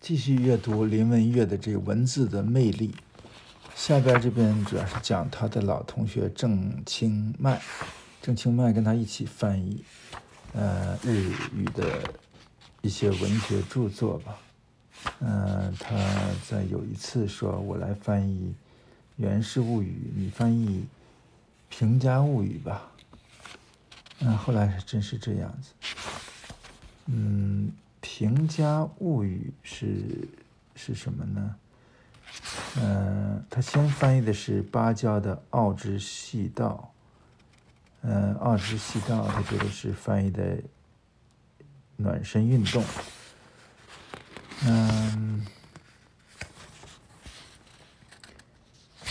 继续阅读林文月的这文字的魅力。下边这边主要是讲他的老同学郑清迈，郑清迈跟他一起翻译，呃，日语的一些文学著作吧。嗯，他在有一次说：“我来翻译《源氏物语》，你翻译《平家物语》吧。”嗯，后来真是这样子。嗯，《平家物语》是是什么呢？嗯，他先翻译的是芭蕉的《奥之细道》。嗯，《奥之细道》他觉得是翻译的暖身运动。嗯，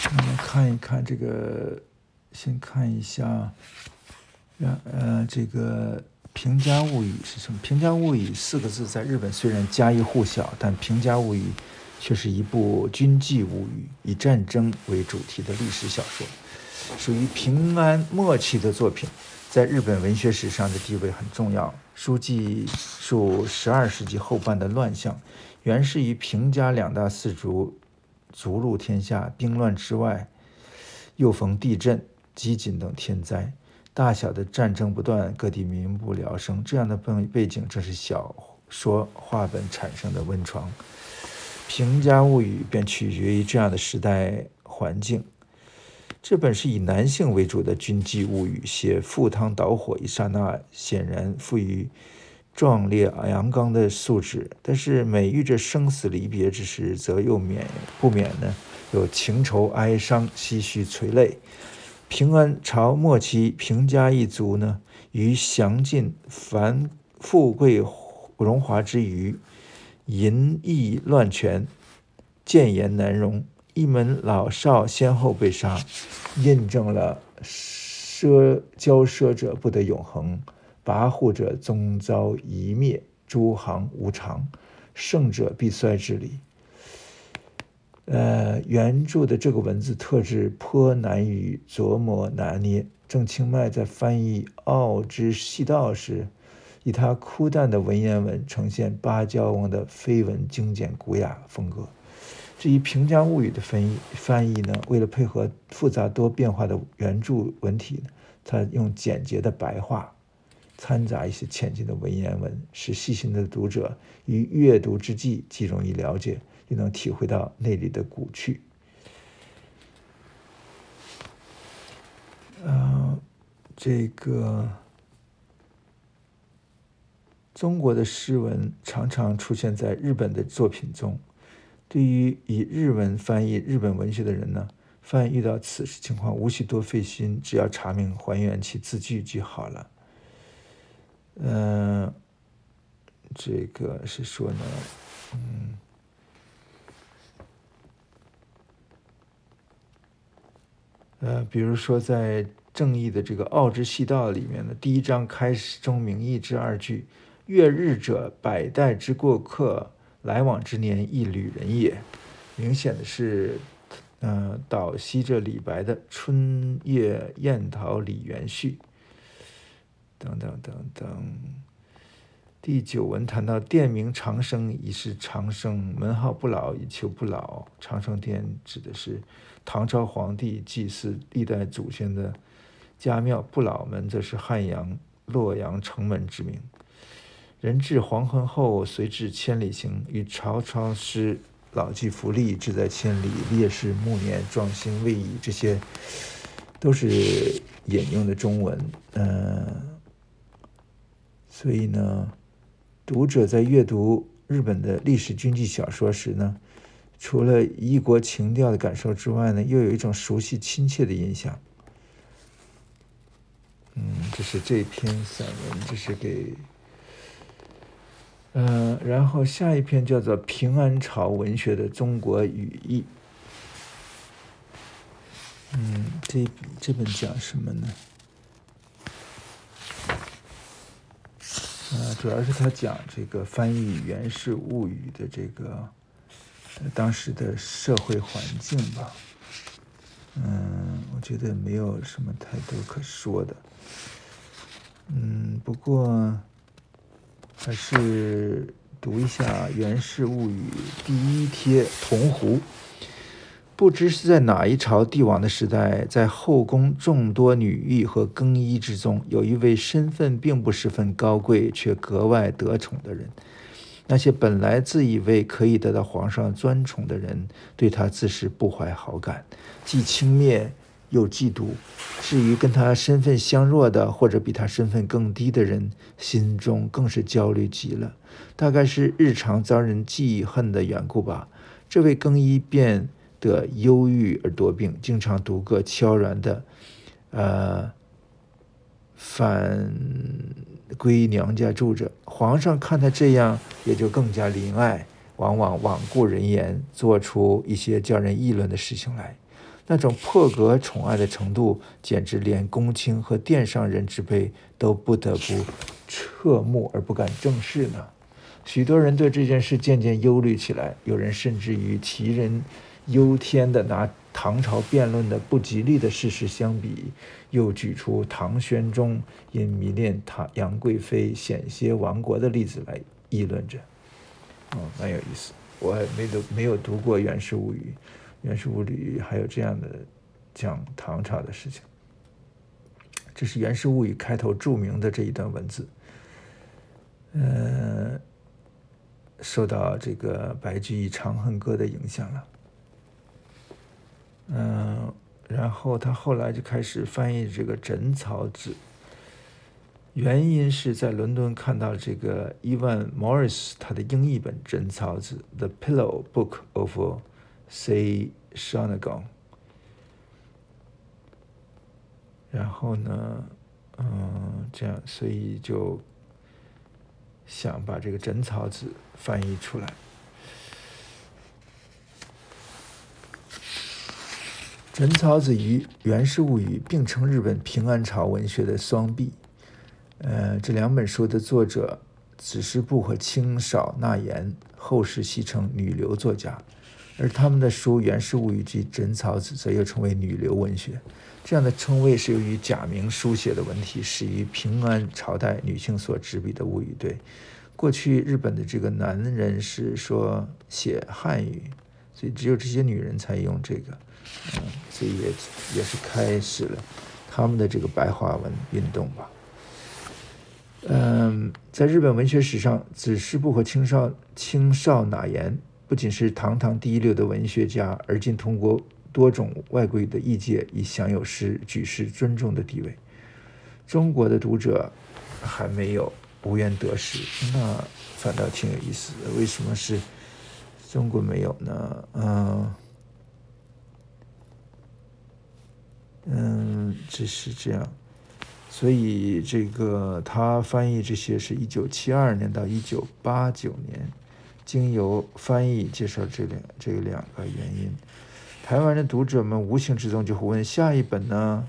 我们看一看这个，先看一下，让呃，这个《平家物语》是什么？《平家物语》四个字在日本虽然家喻户晓，但《平家物语》却是一部军纪物语，以战争为主题的历史小说，属于平安末期的作品，在日本文学史上的地位很重要。书记述十二世纪后半的乱象，原是于平家两大氏族逐鹿天下，兵乱之外，又逢地震、饥馑等天灾，大小的战争不断，各地民不聊生。这样的背背景，正是小说话本产生的温床。《平家物语》便取决于这样的时代环境。这本是以男性为主的军纪物语，写赴汤蹈火一刹那，显然赋予壮烈阳刚的素质。但是每遇着生死离别之时，则又免不免呢有情愁哀伤、唏嘘垂泪。平安朝末期，平家一族呢，于享尽繁富贵荣华之余，淫逸乱权，谏言难容。一门老少先后被杀，印证了奢骄奢者不得永恒，跋扈者终遭夷灭，诸行无常，胜者必衰之理。呃，原著的这个文字特质颇难以琢磨拿捏。郑清迈在翻译《奥之细道》时，以他枯淡的文言文呈现芭蕉王的飞文精简古雅风格。至于《平家物语》的翻译翻译呢，为了配合复杂多变化的原著文体，他用简洁的白话，掺杂一些浅近的文言文，使细心的读者于阅读之际既容易了解，又能体会到那里的古趣。呃，这个中国的诗文常常出现在日本的作品中。对于以日文翻译日本文学的人呢，翻译遇到此时情况，无需多费心，只要查明还原其字句就好了。嗯，这个是说呢，嗯，呃，比如说在正义的这个《奥之细道》里面的第一章开始中名义之二句：“越日者，百代之过客。”来往之年，亦旅人也。明显的是，嗯，倒吸着李白的“春夜宴桃李园序”等等等等。第九文谈到殿名长生，已是长生；门号不老，以求不老。长生殿指的是唐朝皇帝祭祀历代祖先的家庙，不老门则是汉阳洛阳城门之名。人至黄昏后，随至千里行。与曹操诗“老骥伏枥，志在千里；烈士暮年，壮心未已”这些，都是引用的中文。嗯，所以呢，读者在阅读日本的历史军纪小说时呢，除了异国情调的感受之外呢，又有一种熟悉亲切的印象。嗯，这是这篇散文，这是给。嗯，然后下一篇叫做《平安朝文学的中国语义》。嗯，这这本讲什么呢？呃，主要是他讲这个翻译《源氏物语》的这个当时的社会环境吧。嗯，我觉得没有什么太多可说的。嗯，不过。还是读一下《源氏物语》第一帖铜壶。不知是在哪一朝帝王的时代，在后宫众多女御和更衣之中，有一位身份并不十分高贵却格外得宠的人。那些本来自以为可以得到皇上专宠的人，对他自是不怀好感，既轻蔑。又嫉妒，至于跟他身份相若的，或者比他身份更低的人，心中更是焦虑极了。大概是日常遭人记恨的缘故吧。这位更衣变得忧郁而多病，经常独个悄然的，呃，反归娘家住着。皇上看他这样，也就更加怜爱，往往罔顾人言，做出一些叫人议论的事情来。那种破格宠爱的程度，简直连公卿和殿上人之辈都不得不侧目而不敢正视呢。许多人对这件事渐渐忧虑起来，有人甚至于杞人忧天的拿唐朝辩论的不吉利的事实相比，又举出唐玄宗因迷恋唐杨贵妃险些亡国的例子来议论着。哦，蛮有意思。我还没读，没有读过《源氏物语》。《源氏物语》还有这样的讲唐朝的事情，这是《源氏物语》开头著名的这一段文字。呃，受到这个白居易《长恨歌》的影响了。嗯，然后他后来就开始翻译这个《枕草子》，原因是在伦敦看到这个伊万·莫里斯他的英译本《枕草子》（The Pillow Book of）。C. Shanagon，然后呢，嗯，这样，所以就想把这个枕草子翻译出来。枕草子与《源氏物语》并称日本平安朝文学的双璧。呃，这两本书的作者只是部和清少纳言，后世戏称女流作家。而他们的书《源氏物语》及《枕草子》则又称为女流文学。这样的称谓是由于假名书写的文体始于平安朝代女性所执笔的物语。对，过去日本的这个男人是说写汉语，所以只有这些女人才用这个，嗯，这也也是开始了他们的这个白话文运动吧。嗯，在日本文学史上，子师部和青少青少纳言。不仅是堂堂第一流的文学家，而今通过多种外国语的译介，已享有诗举世尊重的地位。中国的读者还没有无缘得失，那反倒挺有意思的。为什么是中国没有呢？嗯嗯，只是这样。所以这个他翻译这些是一九七二年到一九八九年。经由翻译介绍这两这两个原因，台湾的读者们无形之中就会问下一本呢？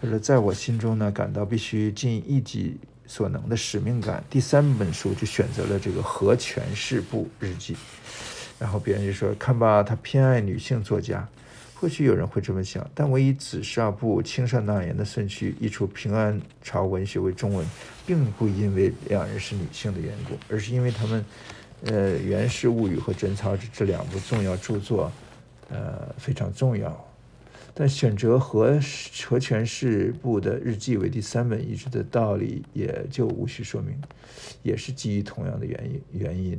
他说，在我心中呢，感到必须尽一己所能的使命感。第三本书就选择了这个和权氏部日记，然后别人就说看吧，他偏爱女性作家。或许有人会这么想，但我以紫砂部青山纳言的顺序译出平安朝文学为中文，并不因为两人是女性的缘故，而是因为他们。呃，《源氏物语》和《枕草子》这两部重要著作，呃，非常重要。但选择和和权氏部的日记为第三本译制的道理，也就无需说明，也是基于同样的原因，原因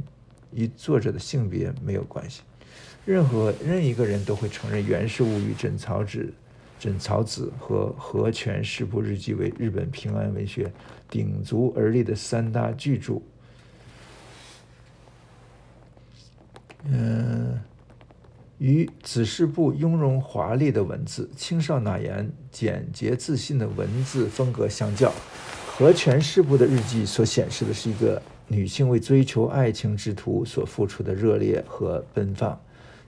与作者的性别没有关系。任何任一个人都会承认，《源氏物语》《枕草子》《枕草子》和和泉氏部日记为日本平安文学鼎足而立的三大巨著。嗯，与子氏部雍容华丽的文字、青少纳言简洁自信的文字风格相较，和泉氏部的日记所显示的是一个女性为追求爱情之途所付出的热烈和奔放。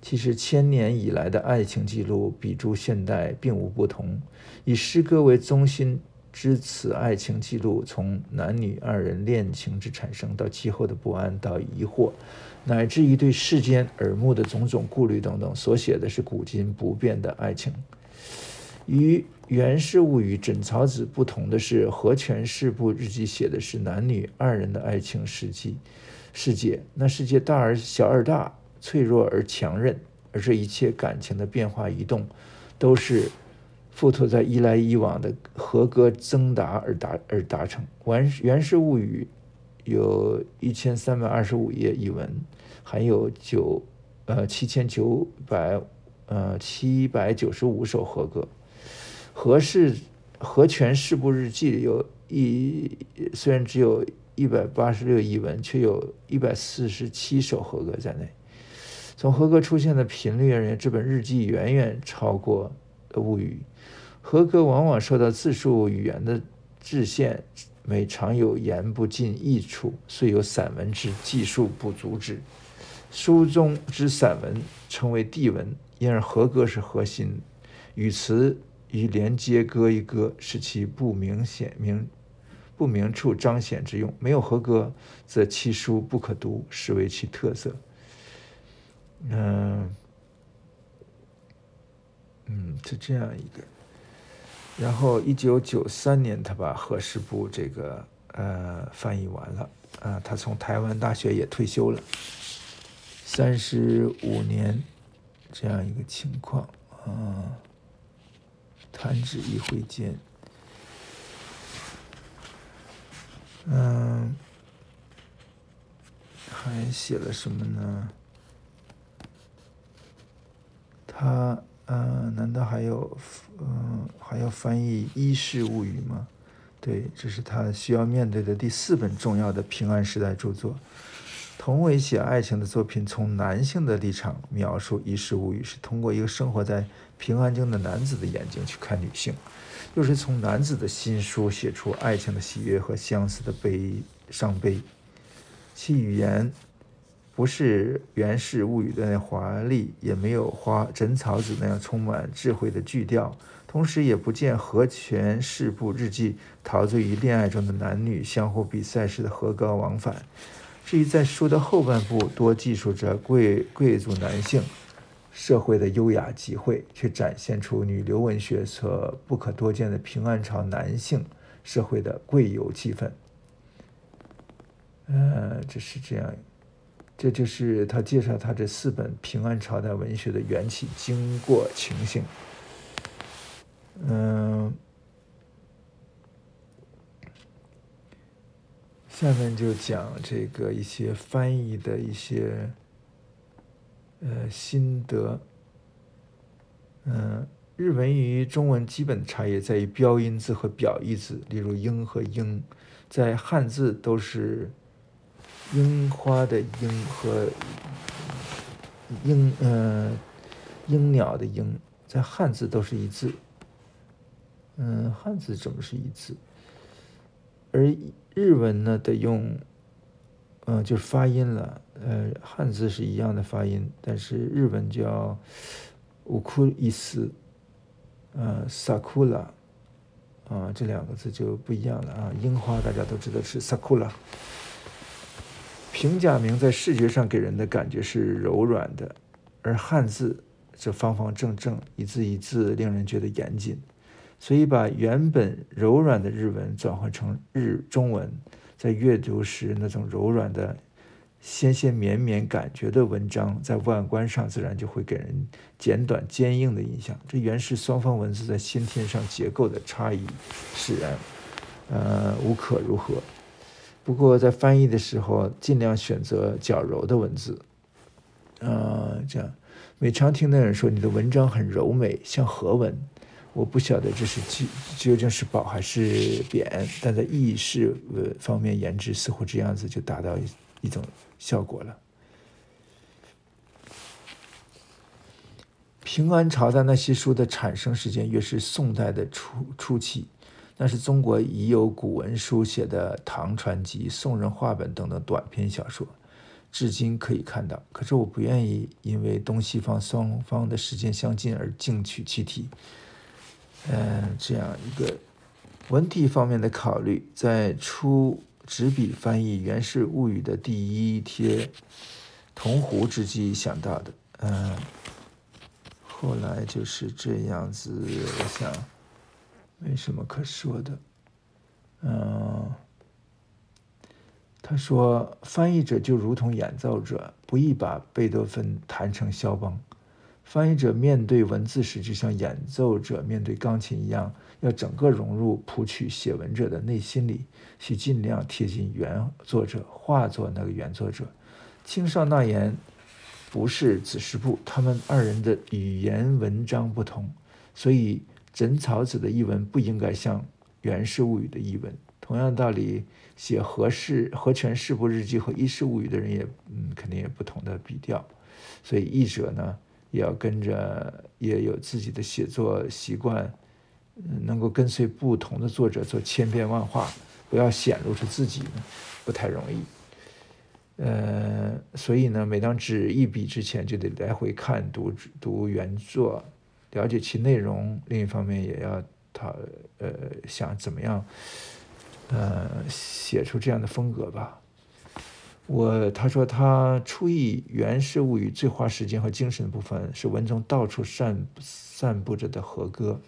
其实，千年以来的爱情记录比诸现代并无不同。以诗歌为中心之此爱情记录，从男女二人恋情之产生，到其后的不安，到疑惑。乃至于对世间耳目的种种顾虑等等，所写的是古今不变的爱情。与《源氏物语》《枕草子》不同的是，和泉氏部日记写的是男女二人的爱情事迹，世界，那世界大而小而大，脆弱而强韧，而这一切感情的变化移动，都是附托在一来一往的和歌增达而达而达成。原原始物语有一千三百二十五页译文，还有九呃七千九百呃七百九十五首和歌。和氏和泉氏部日记有一虽然只有。一百八十六译文，却有一百四十七首和歌在内。从和歌出现的频率而言，这本日记远远超过物语。和歌往往受到字数语言的制限，每常有言不尽意处，遂有散文之技术不足之。书中之散文称为地文，因而和歌是核心，语词与连接歌一歌，使其不明显明。不明处彰显之用，没有合格，则其书不可读，实为其特色。嗯，嗯，是这样一个。然后，一九九三年，他把《和氏部》这个呃翻译完了。啊，他从台湾大学也退休了，三十五年这样一个情况啊。弹指一挥间。嗯，还写了什么呢？他嗯，难道还有嗯还要翻译《衣食物语》吗？对，这是他需要面对的第四本重要的平安时代著作。同为写爱情的作品，从男性的立场描述《衣食物语》，是通过一个生活在平安京的男子的眼睛去看女性。又是从男子的新书写出爱情的喜悦和相思的悲伤悲，其语言不是源氏物语的那华丽，也没有花枕草子那样充满智慧的句调，同时也不见和泉氏部日记陶醉于恋爱中的男女相互比赛时的和歌往返。至于在书的后半部，多记述着贵贵族男性。社会的优雅集会，却展现出女流文学所不可多见的平安朝男性社会的贵游气氛。呃，这是这样，这就是他介绍他这四本平安朝代文学的缘起、经过、情形。嗯，下面就讲这个一些翻译的一些。呃，心得。嗯，日文与中文基本差异在于标音字和表意字，例如“英”和“英”，在汉字都是“樱花”的“樱”和“鹰”呃“鹰鸟”的“鹰”，在汉字都是一字。嗯，汉字怎么是一字？而日文呢，得用。嗯，就是发音了。呃，汉字是一样的发音，但是日文叫乌库伊斯，呃，萨库拉，啊，这两个字就不一样了啊。樱花大家都知道是萨库拉。平假名在视觉上给人的感觉是柔软的，而汉字则方方正正，一字一字令人觉得严谨，所以把原本柔软的日文转换成日中文。在阅读时，那种柔软的、纤纤绵绵感觉的文章，在外观上自然就会给人简短坚硬的印象。这原是双方文字在先天上结构的差异使然，呃，无可如何。不过在翻译的时候，尽量选择较柔的文字，啊，这样。每常听的人说你的文章很柔美，像和文。我不晓得这是究究竟是褒还是贬，但在意识呃方面言之，似乎这样子就达到一一种效果了。平安朝的那些书的产生时间越是宋代的初初期，那是中国已有古文书写的《唐传奇》《宋人话本》等等短篇小说，至今可以看到。可是我不愿意因为东西方双方的时间相近而径取其题。嗯，这样一个文体方面的考虑，在出纸笔翻译《源氏物语》的第一帖铜壶之际想到的。嗯，后来就是这样子，我想没什么可说的。嗯，他说：“翻译者就如同演奏者，不易把贝多芬弹成肖邦。翻译者面对文字时，就像演奏者面对钢琴一样，要整个融入谱曲写文者的内心里，去尽量贴近原作者，化作那个原作者。青少纳言不是子时部，他们二人的语言文章不同，所以枕草子的译文不应该像源氏物语的译文。同样道理。”写和氏和泉氏部日记和一世物语的人也嗯肯定也不同的笔调，所以译者呢也要跟着也有自己的写作习惯，嗯能够跟随不同的作者做千变万化，不要显露出自己不太容易。呃，所以呢，每当纸一笔之前就得来回看读读原作，了解其内容。另一方面也要他呃想怎么样。呃，写出这样的风格吧。我他说他初译《源氏物语》最花时间和精神的部分是文中到处散散布着的和歌。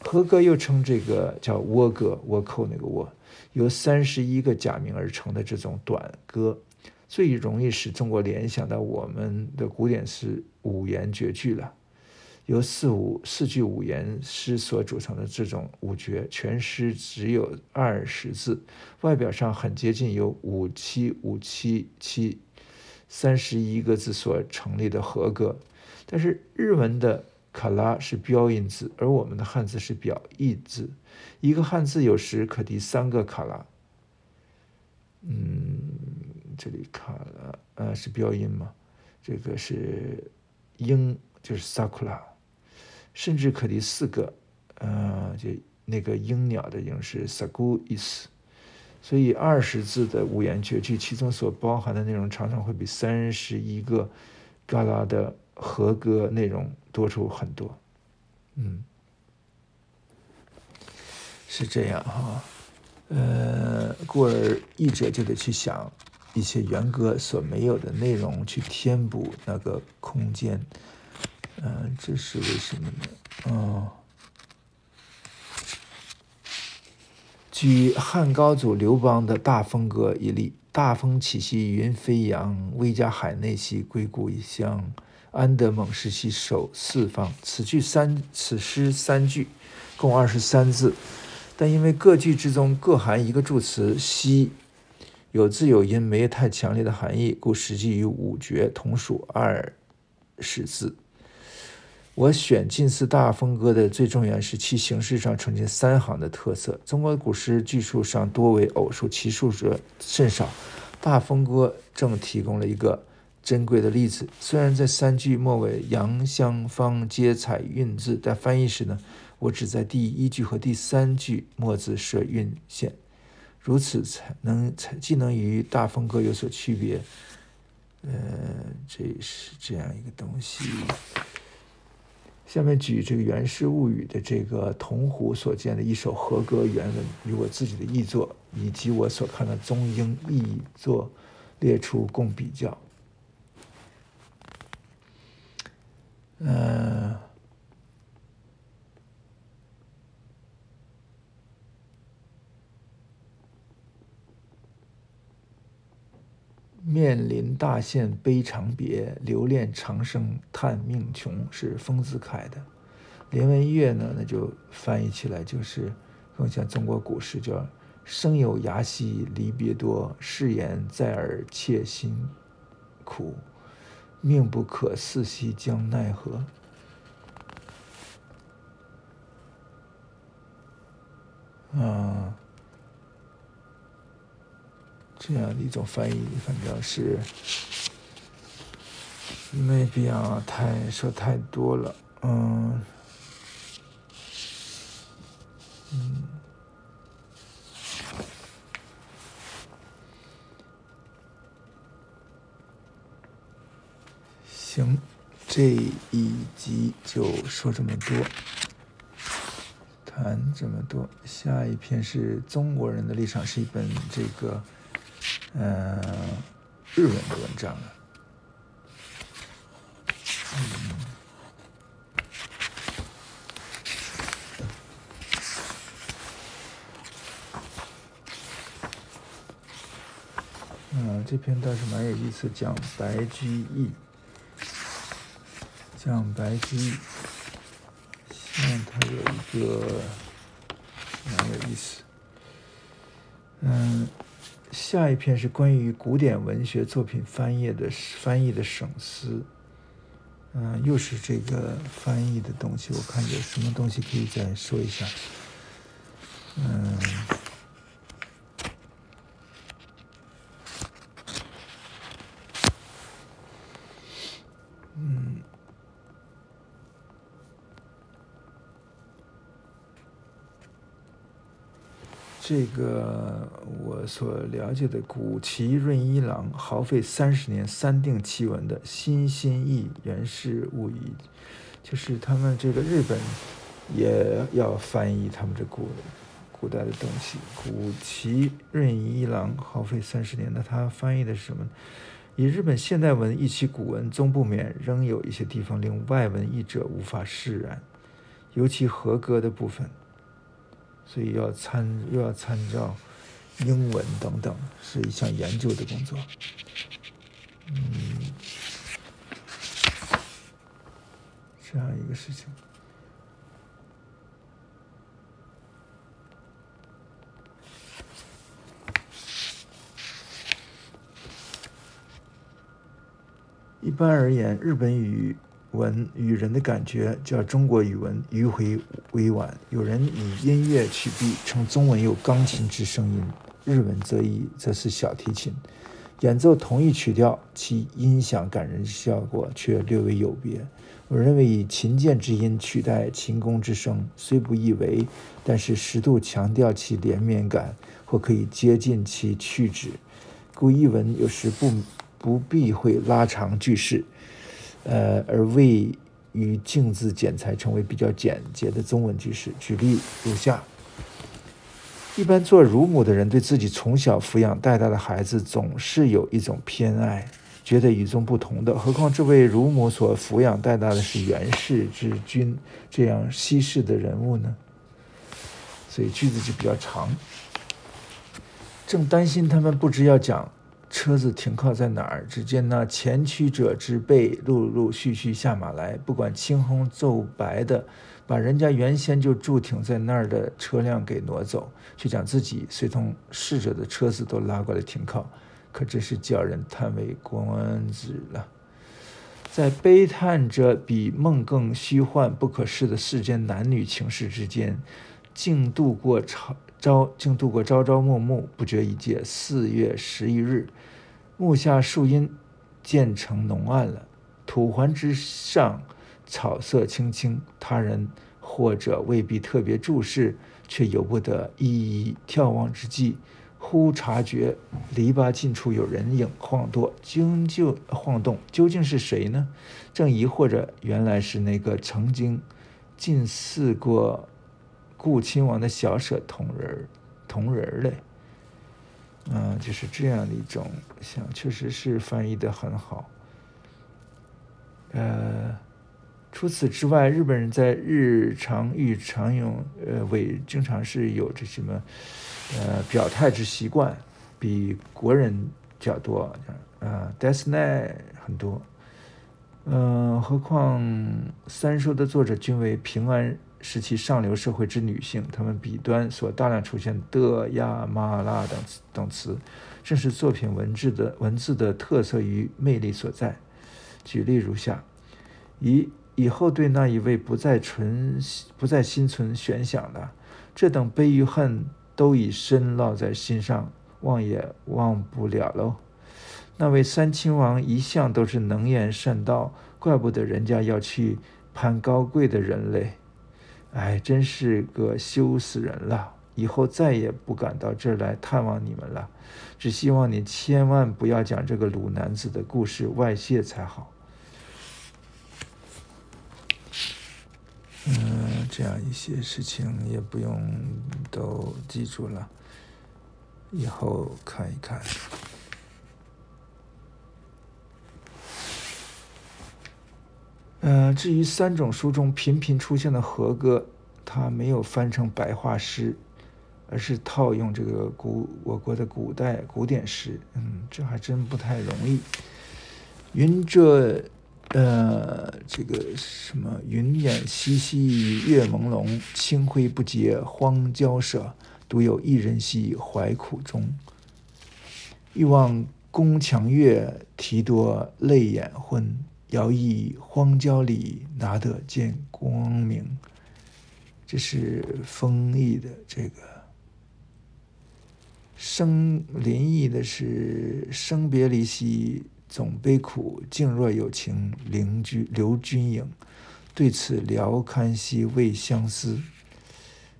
和歌又称这个叫倭歌，倭寇那个倭，由三十一个假名而成的这种短歌，最容易使中国联想到我们的古典诗五言绝句了。由四五四句五言诗所组成的这种五绝，全诗只有二十字，外表上很接近由五七五七七三十一个字所成立的和歌，但是日文的卡拉是标音字，而我们的汉字是表意字，一个汉字有时可敌三个卡拉。嗯，这里卡拉呃是标音吗？这个是英，就是 sakura。甚至可敌四个，呃，就那个鹰鸟的鹰是 sagu 意思，所以二十字的五言绝句，其中所包含的内容常常会比三十一个嘎啦的和歌内容多出很多。嗯，是这样哈，呃，故而译者就得去想一些原歌所没有的内容，去填补那个空间。嗯，这是为什么呢？哦，举汉高祖刘邦的大风歌一例：“大风起兮云飞扬，威加海内兮归故乡。安得猛士兮守四方。”此句三，此诗三句，共二十三字，但因为各句之中各含一个助词“兮”，有字有音，没有太强烈的含义，故实际与五绝同属二十字。我选近似大风歌的最重要是其形式上呈现三行的特色。中国古诗句数上多为偶数，奇数者甚少。大风歌正提供了一个珍贵的例子。虽然在三句末尾阳香方皆采韵字，但翻译时呢，我只在第一句和第三句末字设韵线，如此才能才既能与大风歌有所区别。呃，这是这样一个东西。下面举这个《源氏物语》的这个铜壶所见的一首和歌原文与我自己的译作，以及我所看的中英译作列出供比较。嗯，面临大限悲长别，留恋长生叹命穷，是丰子恺的。连文月呢，那就翻译起来就是更像中国古诗，叫“生有涯兮离别多，誓言在耳切心苦，命不可似兮将奈何。”啊。这样的一种翻译，反正是没必要太说太多了。嗯，嗯，行，这一集就说这么多，谈这么多。下一篇是中国人的立场，是一本这个。嗯，日文的文章了。这篇倒是蛮有意思，讲白居易，讲白居易，希望他有一个蛮有意思。嗯，下一篇是关于古典文学作品翻译的翻译的省思。嗯，又是这个翻译的东西，我看有什么东西可以再说一下。嗯。这个我所了解的古奇润一郎耗费三十年三定其文的新新译原氏物语，就是他们这个日本也要翻译他们这古古代的东西。古奇润一郎耗费三十年，那他翻译的是什么？以日本现代文译其古文，终不免仍有一些地方令外文译者无法释然，尤其和歌的部分。所以要参又要参照英文等等，是一项研究的工作。嗯，这样一个事情。一般而言，日本语。文与人的感觉叫中国语文迂回委婉，有人以音乐取弊，称中文有钢琴之声音，日文则以则是小提琴演奏同一曲调，其音响感人效果却略微有别。我认为以琴键之音取代琴弓之声，虽不易为，但是适度强调其连绵感，或可以接近其曲旨，故译文有时不不必会拉长句式。呃，而未与镜字剪裁成为比较简洁的中文句式。举例如下：一般做乳母的人对自己从小抚养带大的孩子总是有一种偏爱，觉得与众不同的。何况这位乳母所抚养带大的是元氏之君这样稀世的人物呢？所以句子就比较长。正担心他们不知要讲。车子停靠在哪儿？只见那前驱者之辈陆陆续续下马来，不管青红皂白的，把人家原先就驻停在那儿的车辆给挪走，却将自己随同逝者的车子都拉过来停靠，可真是叫人叹为观止了。在悲叹着比梦更虚幻不可视的世间男女情事之间，竟度过朝朝，竟度过朝朝暮暮，不觉已届四月十一日。木下树荫渐成浓暗了，土环之上草色青青。他人或者未必特别注视，却由不得一一眺望之际，忽察觉篱笆近处有人影晃动，究竟晃动究竟是谁呢？正疑惑着，原来是那个曾经近似过顾亲王的小舍同人同人嘞。嗯，就是这样的一种像，确实是翻译的很好。呃，除此之外，日本人在日常语常用，呃，为经常是有这什么，呃，表态之习惯，比国人较多。啊 d e s n e 很多。嗯，何况三书的作者均为平安。时期上流社会之女性，她们笔端所大量出现的呀、嘛、啦等等词，正是作品文字的文字的特色与魅力所在。举例如下：以以后对那一位不再存、不再心存悬想的，这等悲与恨都已深烙在心上，忘也忘不了喽。那位三亲王一向都是能言善道，怪不得人家要去攀高贵的人类。哎，真是个羞死人了！以后再也不敢到这儿来探望你们了。只希望你千万不要将这个鲁男子的故事外泄才好。嗯，这样一些事情也不用都记住了，以后看一看。呃，至于三种书中频频出现的和歌，它没有翻成白话诗，而是套用这个古我国的古代古典诗。嗯，这还真不太容易。云这，呃，这个什么？云掩西溪，月朦胧，清辉不接荒郊舍，独有一人兮，怀苦中。欲望宫墙月，啼多泪眼昏。遥忆荒郊里，哪得见光明？这是丰毅的这个生林毅的是生别离兮。总悲苦，静若有情，邻居留君影。对此聊堪兮未相思。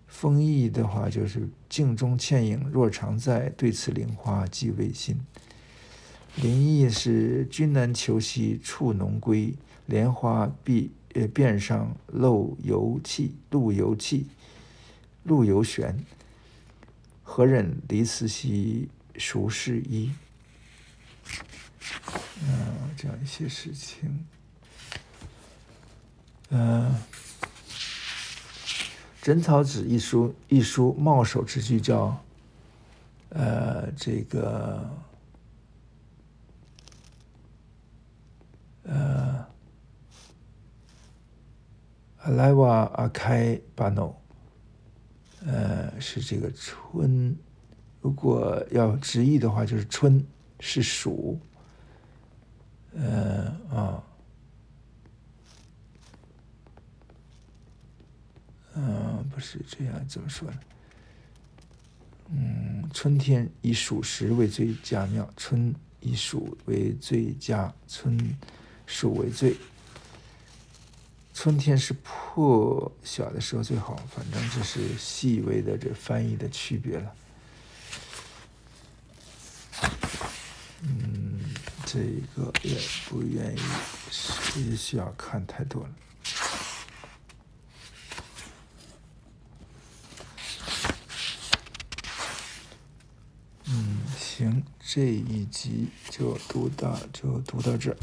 风意的话就是镜中倩影若常在，对此菱花寄未心。林意是君难求兮处浓归，莲花壁呃边上露油气，露油气，露油悬。何忍离此兮孰是依？嗯，这样一些事情，嗯，《枕草子》一书一书冒首之句叫，呃，这个，呃，阿莱瓦阿开巴诺，呃，是这个春，如果要直译的话，就是春是暑。呃啊，嗯，不是这样，怎么说呢？嗯，春天以属时为最佳妙，春以属为最佳，春属为最。春天是破晓的时候最好，反正这是细微的这翻译的区别了。嗯。这个也不愿意，也需要看太多了。嗯，行，这一集就读到就读到这。